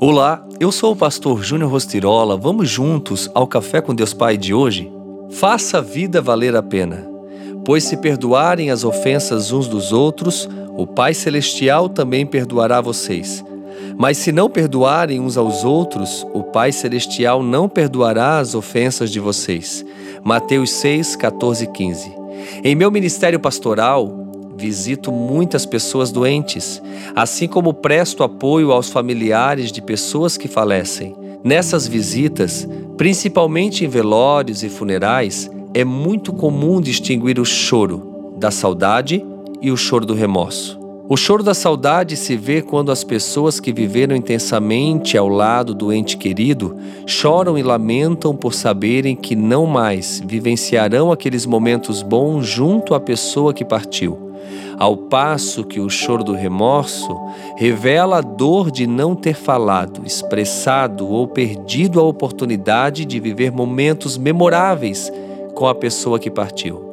Olá, eu sou o pastor Júnior Rostirola. Vamos juntos ao Café com Deus Pai de hoje? Faça a vida valer a pena. Pois se perdoarem as ofensas uns dos outros, o Pai Celestial também perdoará vocês. Mas se não perdoarem uns aos outros, o Pai Celestial não perdoará as ofensas de vocês. Mateus 6, 14 e 15. Em meu ministério pastoral, visito muitas pessoas doentes, assim como presto apoio aos familiares de pessoas que falecem. Nessas visitas, principalmente em velórios e funerais, é muito comum distinguir o choro da saudade e o choro do remorso. O choro da saudade se vê quando as pessoas que viveram intensamente ao lado do ente querido choram e lamentam por saberem que não mais vivenciarão aqueles momentos bons junto à pessoa que partiu ao passo que o choro do remorso revela a dor de não ter falado, expressado ou perdido a oportunidade de viver momentos memoráveis com a pessoa que partiu.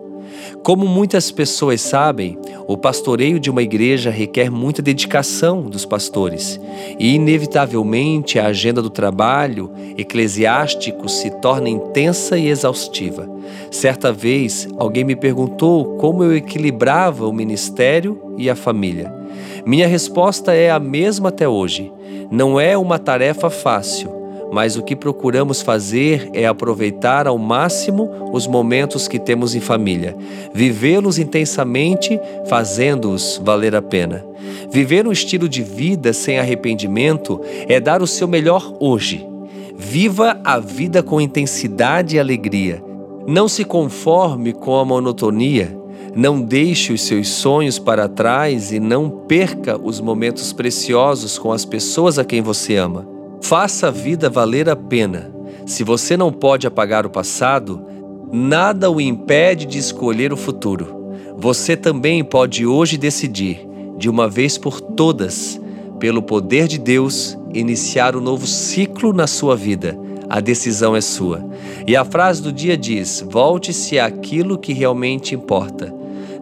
Como muitas pessoas sabem, o pastoreio de uma igreja requer muita dedicação dos pastores e, inevitavelmente, a agenda do trabalho eclesiástico se torna intensa e exaustiva. Certa vez, alguém me perguntou como eu equilibrava o ministério e a família. Minha resposta é a mesma até hoje. Não é uma tarefa fácil mas o que procuramos fazer é aproveitar ao máximo os momentos que temos em família, vivê-los intensamente, fazendo-os valer a pena. Viver um estilo de vida sem arrependimento é dar o seu melhor hoje. Viva a vida com intensidade e alegria. Não se conforme com a monotonia. Não deixe os seus sonhos para trás e não perca os momentos preciosos com as pessoas a quem você ama. Faça a vida valer a pena. Se você não pode apagar o passado, nada o impede de escolher o futuro. Você também pode hoje decidir, de uma vez por todas, pelo poder de Deus, iniciar um novo ciclo na sua vida. A decisão é sua. E a frase do dia diz: volte-se àquilo que realmente importa.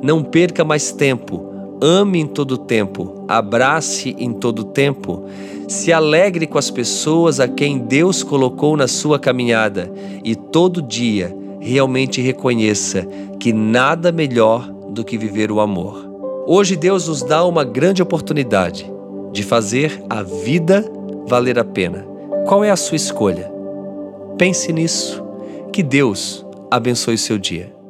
Não perca mais tempo ame em todo tempo, abrace em todo tempo, se alegre com as pessoas a quem Deus colocou na sua caminhada e todo dia realmente reconheça que nada melhor do que viver o amor. Hoje Deus nos dá uma grande oportunidade de fazer a vida valer a pena. Qual é a sua escolha? Pense nisso. Que Deus abençoe seu dia.